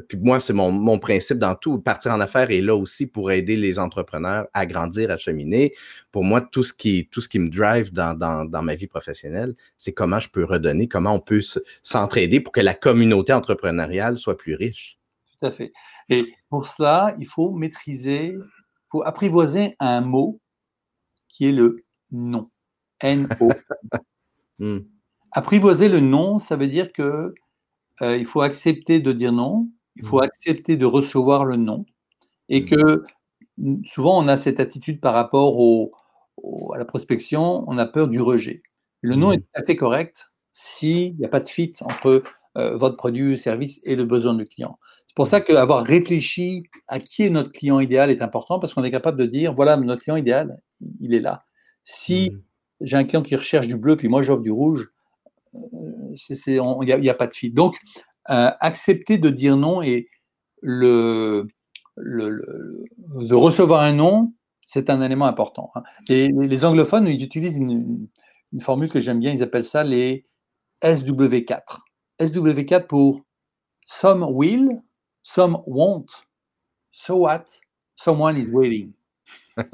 puis moi, c'est mon, mon, principe dans tout. Partir en affaires est là aussi pour aider les entrepreneurs à grandir, à cheminer. Pour moi, tout ce qui, tout ce qui me drive dans, dans, dans ma vie professionnelle, c'est comment je peux redonner, comment on peut s'entraider pour que la communauté entrepreneuriale soit plus riche. Tout à fait. Et pour cela, il faut maîtriser, il faut apprivoiser un mot qui est le non. N-O. Hmm. Apprivoiser le non, ça veut dire que euh, il faut accepter de dire non, il faut hmm. accepter de recevoir le non, et hmm. que souvent on a cette attitude par rapport à la prospection, on a peur du rejet. Le non est tout à fait correct s'il n'y a pas de fit entre euh, votre produit ou service et le besoin du client. C'est pour ça qu'avoir réfléchi à qui est notre client idéal est important parce qu'on est capable de dire voilà, notre client idéal, il est là. Si mmh. j'ai un client qui recherche du bleu, puis moi j'offre du rouge, euh, il n'y a, pas de fil. Donc, euh, accepter de dire non et le, de recevoir un non, c'est un élément important. Hein. Et les anglophones, ils utilisent une, une formule que j'aime bien, ils appellent ça les SW4. SW4 pour some will, some won't, so what, someone is waiting.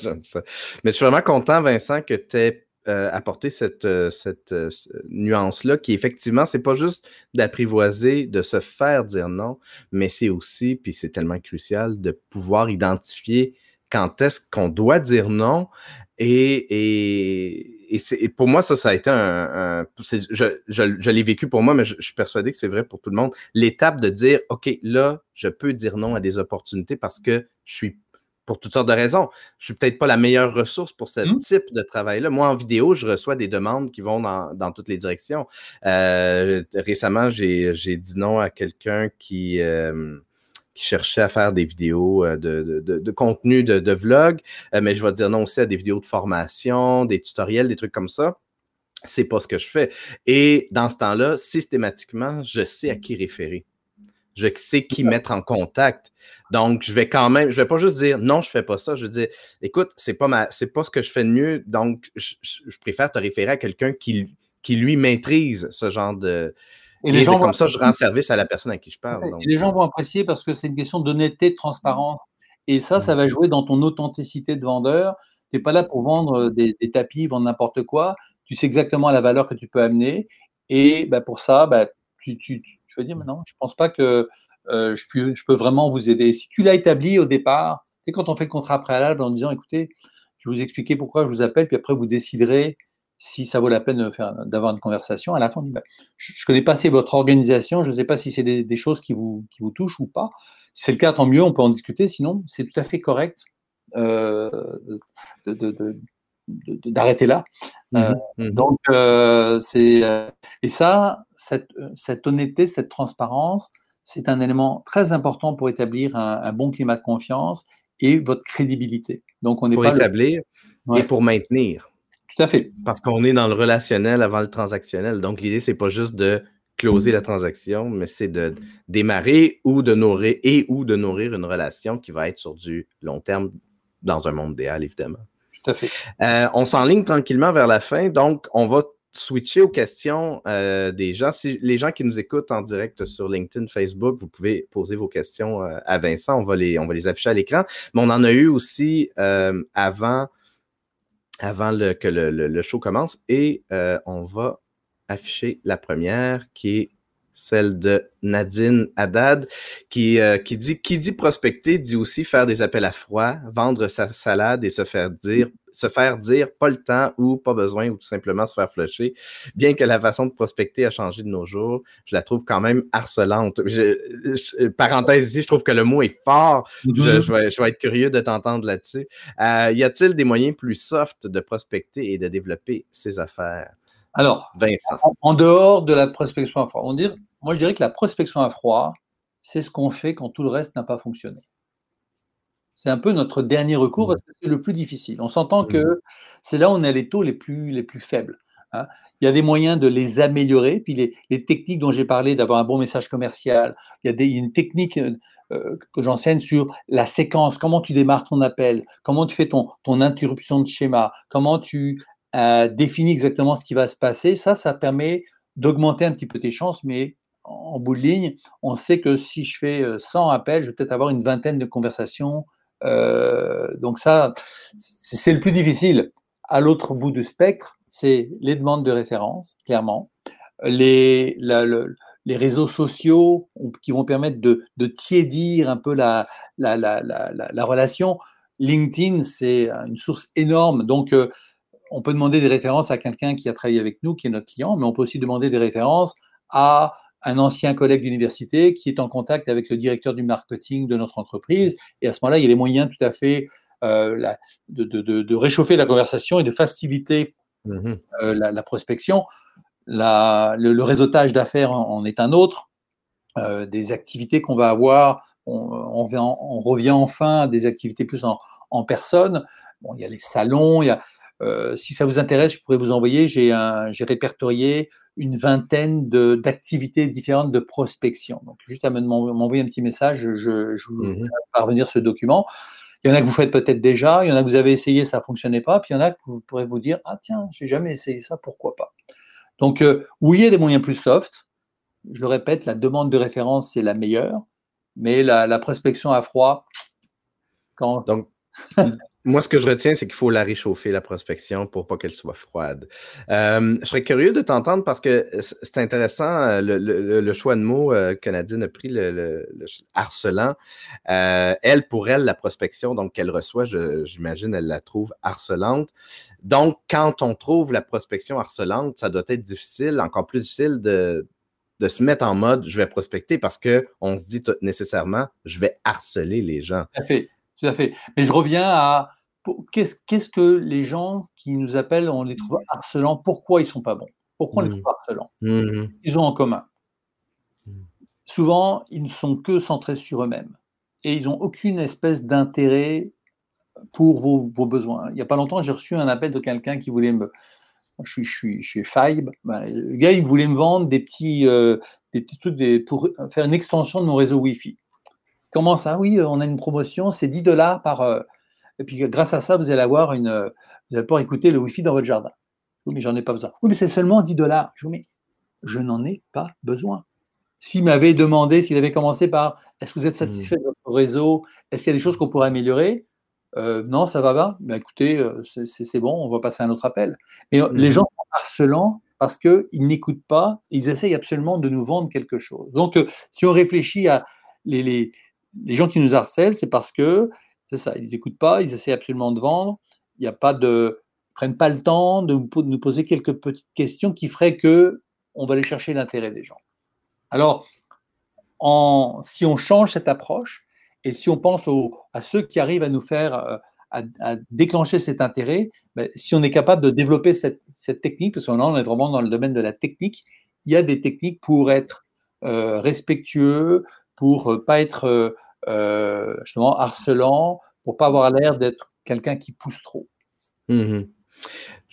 J'aime ça. Mais je suis vraiment content, Vincent, que tu aies euh, apporté cette, euh, cette euh, nuance-là, qui effectivement, c'est pas juste d'apprivoiser, de se faire dire non, mais c'est aussi, puis c'est tellement crucial, de pouvoir identifier quand est-ce qu'on doit dire non et, et, pour moi, ça, ça a été un. je, je, l'ai vécu pour moi, mais je, suis persuadé que c'est vrai pour tout le monde. L'étape de dire OK, là, je peux dire non à des opportunités parce que je suis pour toutes sortes de raisons. Je suis peut-être pas la meilleure ressource pour ce mmh. type de travail-là. Moi, en vidéo, je reçois des demandes qui vont dans, dans toutes les directions. Euh, récemment, j'ai dit non à quelqu'un qui. Euh, qui cherchait à faire des vidéos euh, de, de, de, contenu de, vlog, euh, mais je vais dire non aussi à des vidéos de formation, des tutoriels, des trucs comme ça. C'est pas ce que je fais. Et dans ce temps-là, systématiquement, je sais à qui référer. Je sais qui mettre en contact. Donc, je vais quand même, je vais pas juste dire non, je fais pas ça. Je vais dire, écoute, c'est pas ma, c'est pas ce que je fais de mieux. Donc, je, je préfère te référer à quelqu'un qui, qui lui maîtrise ce genre de, et, les gens comme ça, je rends service à la personne à qui je parle. les gens vont apprécier parce que c'est une question d'honnêteté, de transparence. Et ça, ça va jouer dans ton authenticité de vendeur. Tu n'es pas là pour vendre des, tapis, vendre n'importe quoi. Tu sais exactement la valeur que tu peux amener. Et bah, pour ça, bah, tu, tu, tu, vas dire, non, je ne pense pas que euh, je, peux, je, peux, vraiment vous aider. Si tu l'as établi au départ, c'est quand on fait le contrat préalable en disant, écoutez, je vais vous expliquer pourquoi je vous appelle, puis après vous déciderez si ça vaut la peine d'avoir une conversation, à la fin, on dit, bah, je ne connais pas assez votre organisation, je ne sais pas si c'est des, choses qui vous, qui vous touchent ou pas. Si c'est le cas, tant mieux, on peut en discuter, sinon c'est tout à fait correct euh, d'arrêter là. Mmh euh, mmh donc, euh, c'est et ça, cette, cette, honnêteté, cette transparence, c'est un élément très important pour établir un, bon climat de confiance et votre crédibilité. Donc, on n'est pas établir et pour maintenir. Tout à fait. Parce qu'on est dans le relationnel avant le transactionnel. Donc, l'idée, c'est pas juste de closer la transaction, mais c'est de démarrer ou de nourrir et ou de nourrir une relation qui va être sur du long terme dans un monde idéal, évidemment. Tout à fait. Euh, on s'enligne tranquillement vers la fin, donc on va switcher aux questions euh, des gens. Si les gens qui nous écoutent en direct sur LinkedIn, Facebook, vous pouvez poser vos questions euh, à Vincent. On va les, on va les afficher à l'écran. Mais on en a eu aussi avant avant que le, show commence. Et euh, on va afficher la première qui est celle de Nadine Haddad, qui, euh, qui, dit, qui dit prospecter, dit aussi faire des appels à froid, vendre sa salade et se faire dire, se faire dire pas le temps ou pas besoin ou tout simplement se faire flusher. Bien que la façon de prospecter a changé de nos jours, je la trouve quand même harcelante. parenthèse ici, je trouve que le mot est fort. Je, vais, je, vais, être curieux de t'entendre là-dessus. Euh, y a-t-il des moyens plus soft de prospecter et de développer ses affaires? Alors, Vincent. En, dehors de la prospection à froid, on dire, moi je dirais que la prospection à froid, c'est ce qu'on fait quand tout le reste n'a pas fonctionné. C'est un peu notre dernier recours parce que c'est le plus difficile. On s'entend que mmh. c'est là où on a les taux les plus, les plus faibles. Hein. Il y a des moyens de les améliorer. Puis les, techniques dont j'ai parlé, d'avoir un bon message commercial, il y a des, une technique euh, que j'enseigne sur la séquence, comment tu démarres ton appel, comment tu fais ton, ton interruption de schéma, comment tu euh, définis exactement ce qui va se passer. Ça, ça permet d'augmenter un petit peu tes chances, mais en bout de ligne, on sait que si je fais 100 appels, je vais peut-être avoir une vingtaine de conversations. donc ça, c'est le plus difficile. À l'autre bout du spectre, c'est les demandes de référence, clairement, les, les réseaux sociaux qui vont permettre de, de tiédir un peu la, la, la, la relation. LinkedIn, c'est une source énorme. Donc, euh, on peut demander des références à quelqu'un qui a travaillé avec nous, qui est notre client, mais on peut aussi demander des références à un ancien collègue d'université qui est en contact avec le directeur du marketing de notre entreprise. Et à ce moment-là, il y a les moyens tout à fait euh, de, de, de, réchauffer la conversation et de faciliter mmh euh, la, prospection le, réseautage d'affaires en, est un autre. Euh, des activités qu'on va avoir, on, revient enfin à des activités plus en, personne. Bon, il y a les salons, il y a, euh, si ça vous intéresse, je pourrais vous envoyer, j'ai répertorié une vingtaine d'activités différentes de prospection. Donc, juste à m'envoyer un petit message, je, je vous mmh parvenir ce document. Il y en a que vous faites peut-être déjà, il y en a que vous avez essayé, ça ne fonctionnait pas, puis il y en a que vous pourrez vous dire, ah tiens, j'ai jamais essayé ça, pourquoi pas? Donc, euh, oui, il y a des moyens plus soft. Je le répète, la demande de référence, c'est la meilleure. Mais la, prospection à froid, quand. Donc, moi, ce que je retiens, c'est qu'il faut la réchauffer, la prospection, pour pas qu'elle soit froide. Euh, je serais curieux de t'entendre parce que c'est intéressant euh, le, choix de mots que Nadine a pris, le, harcelant. elle, pour elle, la prospection donc qu'elle reçoit, j'imagine, elle la trouve harcelante. Donc, quand on trouve la prospection harcelante, ça doit être difficile, encore plus difficile de, se mettre en mode je vais prospecter parce qu'on se dit nécessairement je vais harceler les gens. Tout à fait. Mais je reviens à qu'est-ce que les gens qui nous appellent, on les trouve harcelants, pourquoi ils ne sont pas bons? Pourquoi on les mmh. trouve harcelants? Mmh. Ils ont en commun. Mmh. Souvent, ils ne sont que centrés sur eux-mêmes et ils n'ont aucune espèce d'intérêt pour vos, besoins. Il n'y a pas longtemps, j'ai reçu un appel de quelqu'un qui voulait me. Je suis, je suis, je suis Fibe. Ben, le gars, il voulait me vendre des petits, euh, des petits trucs pour faire une extension de mon réseau Wi-Fi. Comment ça Oui, on a une promotion, c'est 10 dollars par. Euh, et puis, grâce à ça, vous allez avoir une. Vous allez pouvoir écouter le Wi-Fi dans votre jardin. Oui, mais j'en ai pas besoin. Oui, mais c'est seulement 10 dollars. Je vous mais je n'en ai pas besoin. S'il m'avait demandé, s'il avait commencé par est-ce que vous êtes satisfait de votre réseau? Est-ce qu'il y a des choses qu'on pourrait améliorer? Euh, non, ça va pas. Ben, écoutez, euh, c'est bon, on va passer à un autre appel. Mais euh, les mmh. gens sont harcelants parce qu'ils n'écoutent pas, ils essayent absolument de nous vendre quelque chose. Donc, si on réfléchit à les, les, les gens qui nous harcèlent, c'est parce que, c'est ça, ils n'écoutent pas, ils essayent absolument de vendre, il n'y a pas de, prennent pas le temps de nous poser quelques petites questions qui feraient que on va aller chercher l'intérêt des gens. Alors, si on change cette approche, et si on pense à ceux qui arrivent à nous faire, euh, à, déclencher cet intérêt, ben, si on est capable de développer cette, technique, parce qu'on on est vraiment dans le domaine de la technique, il y a des techniques pour être euh, respectueux, pour ne pas être euh, justement harcelant, pour pas avoir l'air d'être quelqu'un qui pousse trop. Mmh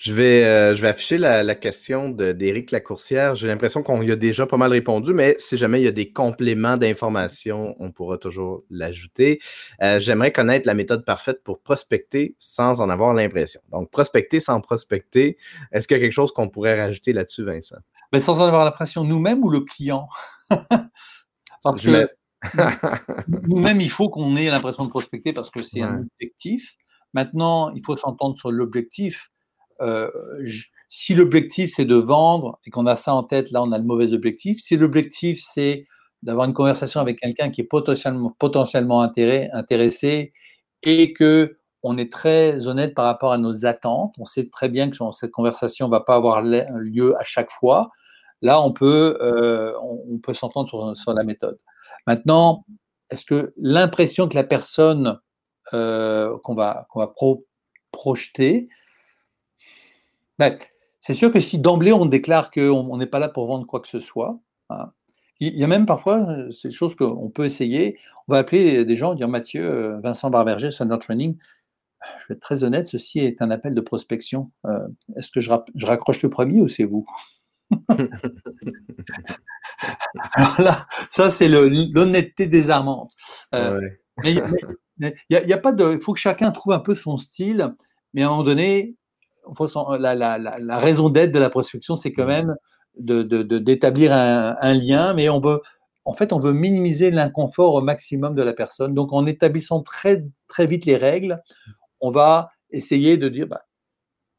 je vais, euh, je vais afficher la, question d'Éric Lacourcière. J'ai l'impression qu'on y a déjà pas mal répondu, mais si jamais il y a des compléments d'informations, on pourra toujours l'ajouter. Euh, j'aimerais connaître la méthode parfaite pour prospecter sans en avoir l'impression. Donc, prospecter sans prospecter, est-ce qu'il y a quelque chose qu'on pourrait rajouter là-dessus, Vincent? Mais sans en avoir l'impression nous-mêmes ou le client? parce que nous-mêmes, il faut qu'on ait l'impression de prospecter parce que c'est un objectif. Maintenant, il faut s'entendre sur l'objectif. Euh, si l'objectif c'est de vendre et qu'on a ça en tête, là on a le mauvais objectif. Si l'objectif c'est d'avoir une conversation avec quelqu'un qui est potentiellement, potentiellement intéressé et que on est très honnête par rapport à nos attentes, on sait très bien que cette conversation ne va pas avoir lieu à chaque fois. Là, on peut, euh, s'entendre sur, la méthode. Maintenant, est-ce que l'impression que la personne euh, qu'on va, projeter, ben, c'est sûr que si d'emblée on déclare qu'on n'est pas là pour vendre quoi que ce soit, hein, il y a même parfois, euh, des choses qu'on peut essayer. On va appeler des gens, dire Mathieu, Vincent Barberger, Thunder Training. Je vais être très honnête, ceci est un appel de prospection. Est-ce que je, raccroche le premier ou c'est vous? là, ça, c'est l'honnêteté désarmante. Euh, mais il y, a pas de. Il faut que chacun trouve un peu son style, mais à un moment donné, la, la, la, raison d'être de la prospection, c'est quand même d'établir de, un, un, lien, mais on veut, en fait, on veut minimiser l'inconfort au maximum de la personne. Donc, en établissant très, très vite les règles, on va essayer de dire bah,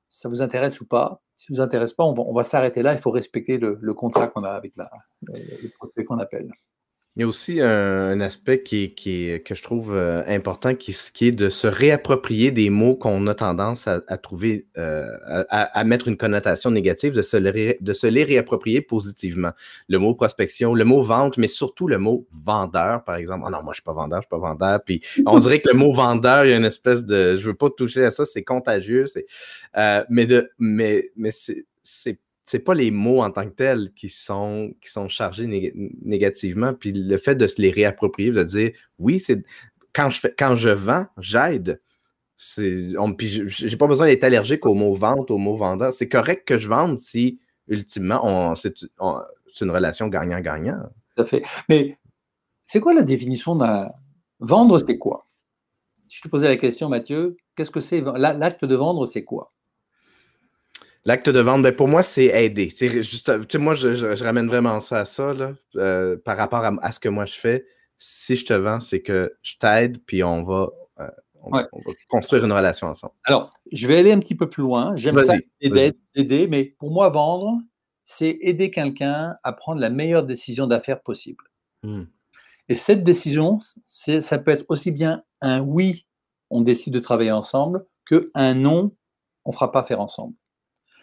ça vous intéresse ou pas. Si ça ne vous intéresse pas, on va, s'arrêter là. Il faut respecter le, contrat qu'on a avec la, le qu'on appelle. Il y a aussi un, aspect qui, que je trouve euh, important, qui, est de se réapproprier des mots qu'on a tendance à, trouver, euh, à, mettre une connotation négative, de se, les réapproprier positivement. Le mot prospection, le mot vente, mais surtout le mot vendeur, par exemple. oh non, moi, je ne suis pas vendeur, je ne suis pas vendeur. Puis on dirait que le mot vendeur, il y a une espèce de. Je ne veux pas toucher à ça, c'est contagieux. Euh, mais de, mais, mais c'est c'est pas les mots en tant que tels qui sont, chargés négativement. Puis le fait de se les réapproprier, de dire oui, c'est quand je fais, quand je vends, j'aide. Puis j'ai pas besoin d'être allergique au mot vente, au mot vendeur. C'est correct que je vende si ultimement c'est une relation gagnant-gagnant. Tout à fait. Mais c'est quoi la définition d'un vendre, c'est quoi? Si je te posais la question, Mathieu, qu'est-ce que c'est l'acte de vendre, c'est quoi? L'acte de vente, ben pour moi, c'est aider. C'est juste, moi, je, ramène vraiment ça à ça, euh, par rapport à, ce que moi je fais. Si je te vends, c'est que je t'aide, puis on va, euh, construire une relation ensemble. Alors, je vais aller un petit peu plus loin. J'aime ça aider, mais pour moi, vendre, c'est aider quelqu'un à prendre la meilleure décision d'affaires possible. Hmm. Et cette décision, ça peut être aussi bien un oui, on décide de travailler ensemble, que un non, on ne fera pas faire ensemble.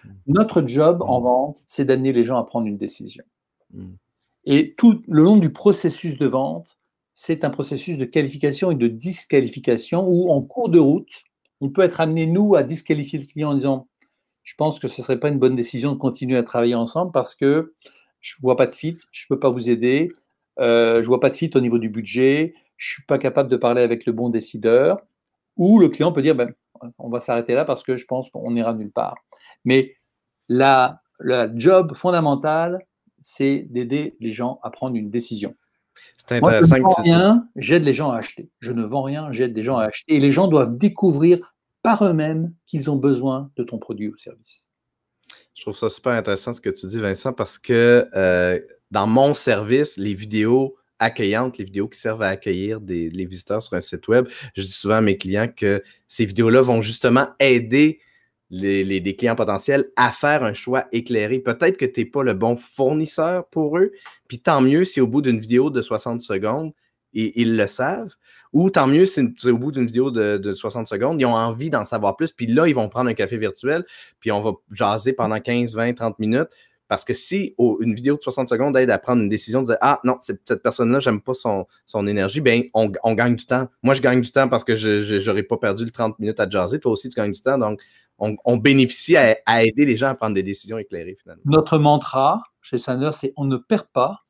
Mm. Notre job en mm. vente, c'est d'amener les gens à prendre une décision. Mm. Et tout le long du processus de vente, c'est un processus de qualification et de disqualification où, en cours de route, on peut être amené, nous, à disqualifier le client en disant Je pense que ce ne serait pas une bonne décision de continuer à travailler ensemble parce que je ne vois pas de fit, je ne peux pas vous aider, euh, je ne vois pas de fit au niveau du budget, je ne suis pas capable de parler avec le bon décideur. Ou le client peut dire ben, On va s'arrêter là parce que je pense qu'on ira nulle part. Mais la, job fondamental, c'est d'aider les gens à prendre une décision. C'est intéressant. je ne vends rien, j'aide les gens à acheter. Je ne vends rien, j'aide les gens à acheter. Et les gens doivent découvrir par eux-mêmes qu'ils ont besoin de ton produit ou service. Je trouve ça super intéressant ce que tu dis, Vincent, parce que euh, dans mon service, les vidéos accueillantes, les vidéos qui servent à accueillir des, les visiteurs sur un site web, je dis souvent à mes clients que ces vidéos-là vont justement aider les, des clients potentiels à faire un choix éclairé. Peut-être que tu n'es pas le bon fournisseur pour eux, puis tant mieux si au bout d'une vidéo de 60 secondes, ils le savent. Ou tant mieux si au bout d'une vidéo de, 60 secondes, ils ont envie d'en savoir plus, puis là, ils vont prendre un café virtuel, puis on va jaser pendant 15, 20, 30 minutes. Parce que si une vidéo de 60 secondes aide à prendre une décision de dire Ah non, cette personne-là, j'aime pas son, son énergie, bien, on, on, gagne du temps. Moi, je gagne du temps parce que je n'aurais pas perdu le 30 minutes à jaser. Toi aussi, tu gagnes du temps. Donc, on, bénéficie à, aider les gens à prendre des décisions éclairées finalement. Notre mantra chez Sander, c'est on ne perd pas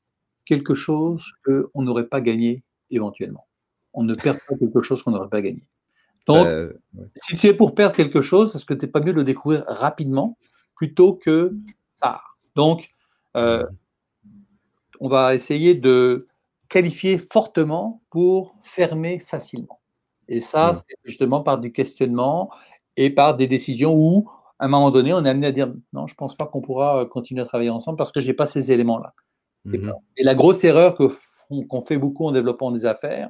quelque chose qu'on n'aurait pas gagné éventuellement. On ne perd pas quelque chose qu'on n'aurait pas gagné. Donc, euh, si tu es pour perdre quelque chose, est-ce que tu n'es pas mieux de le découvrir rapidement plutôt que tard? Donc, euh, on va essayer de qualifier fortement pour fermer facilement. Et ça, c'est justement par du questionnement et par des décisions où, à un moment donné, on est amené à dire non, je ne pense pas qu'on pourra euh, continuer à travailler ensemble parce que je n'ai pas ces éléments-là. Mhm. Et la grosse erreur qu'on fait beaucoup en développant des affaires,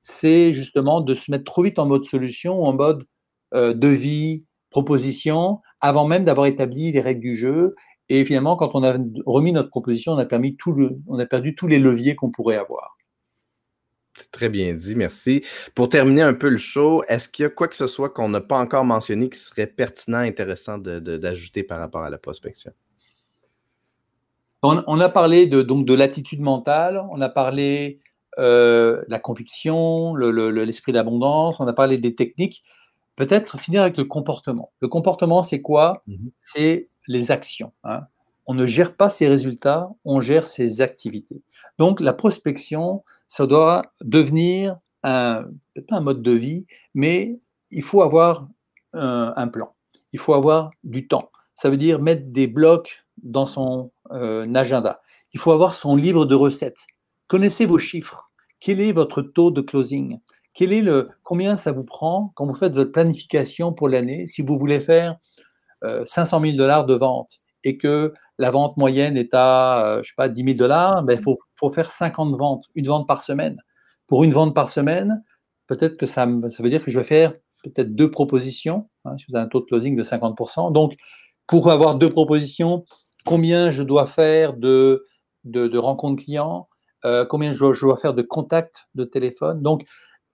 c'est justement de se mettre trop vite en mode solution ou en mode euh, devis, proposition, avant même d'avoir établi les règles du jeu. Et finalement, quand on a remis notre proposition, on a, permis tout le, on a perdu tous les leviers qu'on pourrait avoir. Très bien dit, merci. Pour terminer un peu le show, est-ce qu'il y a quoi que ce soit qu'on n'a pas encore mentionné qui serait pertinent, intéressant d'ajouter par rapport à la prospection? On, a parlé de, donc de l'attitude mentale, on a parlé euh, la conviction, l'esprit d'abondance, on a parlé des techniques. Peut-être finir avec le comportement. Le comportement, c'est quoi? Mm-hmm. C'est les actions. Hein on ne gère pas ses résultats, on gère ses activités. Donc la prospection, ça doit devenir un, pas un mode de vie, mais il faut avoir un, plan, il faut avoir du temps. Ça veut dire mettre des blocs dans son euh, agenda. il faut avoir son livre de recettes. Connaissez vos chiffres. Quel est votre taux de closing? Quel est le, Combien ça vous prend quand vous faites votre planification pour l'année? Si vous voulez faire 500 000 dollars de vente et que la vente moyenne est à, je sais pas, 10 000 dollars, ben, il faut, faut, faire 50 ventes, une vente par semaine. Pour une vente par semaine, peut-être que ça, ça veut dire que je vais faire peut-être deux propositions, hein, si vous avez un taux de closing de 50%. Donc, pour avoir deux propositions, combien je dois faire de, de, rencontres clients, euh, combien je dois, faire de contacts de téléphone. Donc,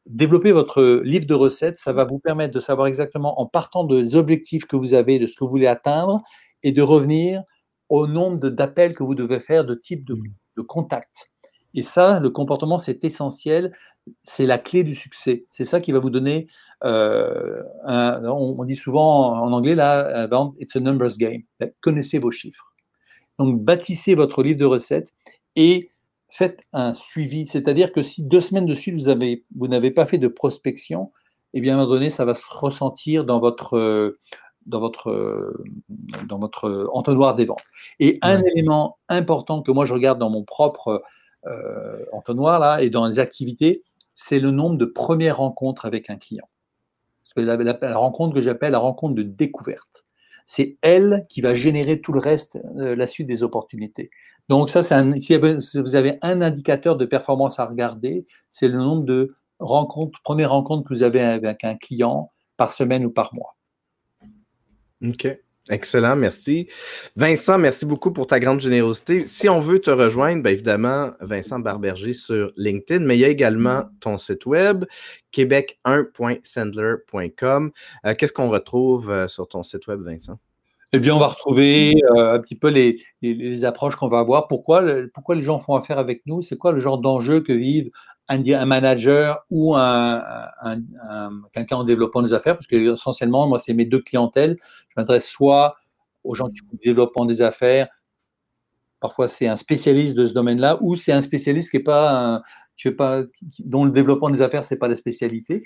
développer votre livre de recettes, ça va vous permettre de savoir exactement, en partant des objectifs que vous avez, de ce que vous voulez atteindre, et de revenir au nombre d'appels que vous devez faire, de type de, de contacts. Et ça, le comportement, c'est essentiel. C'est la clé du succès. C'est ça qui va vous donner. Euh, on, dit souvent en anglais, là, it's a numbers game. Connaissez vos chiffres. Donc, bâtissez votre livre de recettes et faites un suivi. C'est-à-dire que si deux semaines de suite, vous, avez, vous n'avez pas fait de prospection, eh bien, à un moment donné, ça va se ressentir dans votre, dans votre, dans votre entonnoir des ventes. Et un élément important que moi, je regarde dans mon propre euh, entonnoir là, et dans les activités, c'est le nombre de premières rencontres avec un client. Parce que la, rencontre que j'appelle la rencontre de découverte. C'est elle qui va générer tout le reste, euh, la suite des opportunités. Donc ça, si vous avez un indicateur de performance à regarder, c'est le nombre de rencontres, premières rencontres que vous avez avec un client par semaine ou par mois. OK. Excellent, merci. Vincent, merci beaucoup pour ta grande générosité. Si on veut te rejoindre, bien évidemment, Vincent Barberger sur LinkedIn, mais il y a également ton site web, québec1.sandler.com. Euh, qu'est-ce qu'on retrouve euh, sur ton site web, Vincent? Eh bien, on va retrouver euh, un petit peu les, approches qu'on va avoir. Pourquoi, pourquoi les gens font affaire avec nous? C'est quoi le genre d'enjeu que vivent un, un, manager ou un, quelqu'un en développant des affaires? Parce que essentiellement, moi, c'est mes deux clientèles. Je m'adresse soit aux gens qui font du développement des affaires, parfois c'est un spécialiste de ce domaine-là, ou c'est un spécialiste qui est pas qui pas, dont le développement des affaires, c'est pas la spécialité.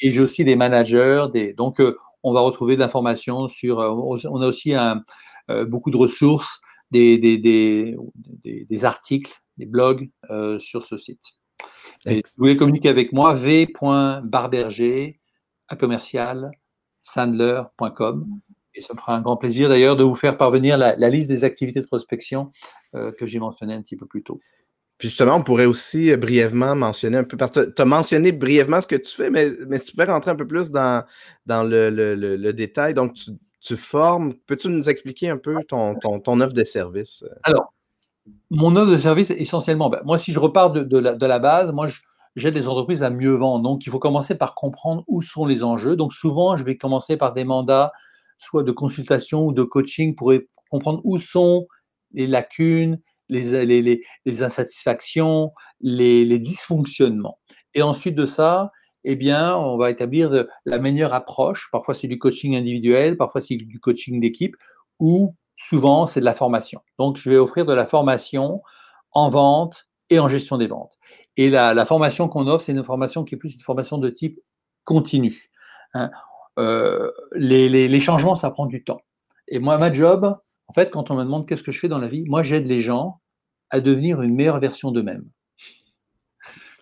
Et j'ai aussi des managers, des, donc euh, on va retrouver de l'information sur, euh, on a aussi un, euh, beaucoup de ressources, des, des, des, des articles, des blogs sur ce site. Et si vous voulez communiquer avec moi, v.barberger à commercial sandler.com. Et ça me fera un grand plaisir d'ailleurs de vous faire parvenir la, la liste des activités de prospection que j'ai mentionné un petit peu plus tôt. Puis justement, on pourrait aussi euh, brièvement mentionner un peu, parce que tu as mentionné brièvement ce que tu fais, mais, mais si tu pouvais rentrer un peu plus dans, dans le, le, détail, donc tu, tu formes, peux-tu nous expliquer un peu ton, ton, ton offre de service? Euh? Alors, mon offre de service, essentiellement, ben, moi, si je repars de, la, base, moi, j'aide les entreprises à mieux vendre. Donc, il faut commencer par comprendre où sont les enjeux. Donc, souvent, je vais commencer par des mandats, soit de consultation ou de coaching, pour comprendre où sont les lacunes, les, les, insatisfactions, les, dysfonctionnements. Et ensuite de ça, eh bien, on va établir la meilleure approche. Parfois, c'est du coaching individuel, parfois, c'est du coaching d'équipe, ou souvent, c'est de la formation. Donc, je vais offrir de la formation en vente et en gestion des ventes. Et la, formation qu'on offre, c'est une formation qui est plus une formation de type continu. Hein. Euh, les, changements, ça prend du temps. Et moi, ma job, en fait, quand on me demande qu'est-ce que je fais dans la vie, moi, j'aide les gens à devenir une meilleure version d'eux-mêmes.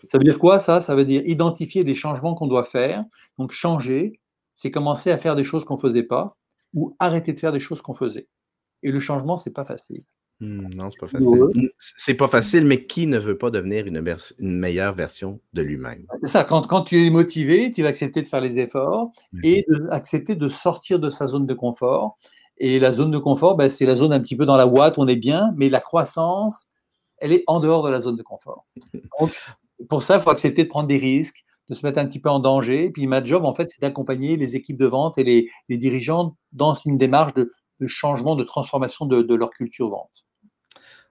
Ça veut dire quoi ça? Ça veut dire identifier des changements qu'on doit faire. Donc changer, c'est commencer à faire des choses qu'on ne faisait pas ou arrêter de faire des choses qu'on faisait. Et le changement, c'est pas facile. Hmm, non, c'est pas facile. C'est pas facile, mais qui ne veut pas devenir une, meilleure version de lui-même? C'est ça. Quand, quand, tu es motivé, tu vas accepter de faire les efforts et accepter de sortir de sa zone de confort et la zone de confort, ben, c'est la zone un petit peu dans la ouate, on est bien, mais la croissance, elle est en dehors de la zone de confort. Donc, pour ça, il faut accepter de prendre des risques, de se mettre un petit peu en danger. Et puis, ma job, en fait, c'est d'accompagner les équipes de vente et les, dirigeants dans une démarche de, changement, de transformation de, leur culture vente.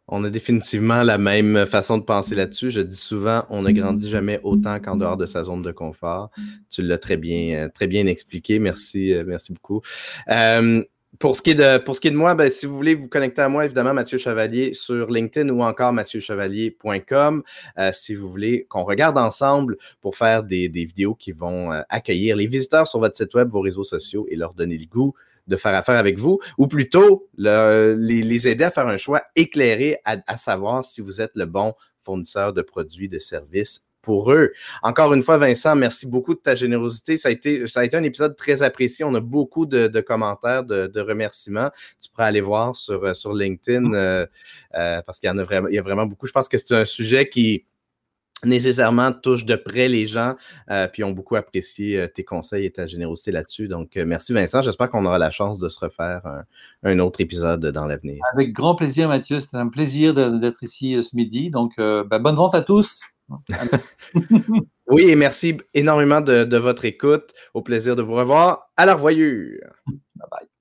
On a définitivement la même façon de penser là-dessus. Je dis souvent, on ne grandit jamais autant qu'en dehors de sa zone de confort. Tu l'as très bien, très bien expliqué. Merci, euh, merci beaucoup. Euh, pour ce, qui est de, de moi, ben, si vous voulez vous connecter à moi, évidemment, Mathieu Chevalier sur LinkedIn ou encore mathieuchevalier.com. Euh, si vous voulez qu'on regarde ensemble pour faire des, vidéos qui vont euh, accueillir les visiteurs sur votre site web, vos réseaux sociaux et leur donner le goût de faire affaire avec vous, ou plutôt les, aider à faire un choix éclairé à savoir si vous êtes le bon fournisseur de produits, de services pour eux. Encore une fois, Vincent, merci beaucoup de ta générosité. Ça a été, un épisode très apprécié. On a beaucoup de, commentaires, de, remerciements. Tu pourras aller voir sur, euh, LinkedIn euh, euh, parce qu'il y en a vraiment, il y a vraiment beaucoup. Je pense que c'est un sujet qui nécessairement touche de près les gens, puis ont beaucoup apprécié tes conseils et ta générosité là-dessus. Donc, merci Vincent. J'espère qu'on aura la chance de se refaire un, autre épisode dans l'avenir. Avec grand plaisir, Mathieu. C'était un plaisir d'être ici ce midi. Donc, ben, bonne vente à tous. oui, et merci énormément de, de, votre écoute. Au plaisir de vous revoir. À la revoyure. Bye bye.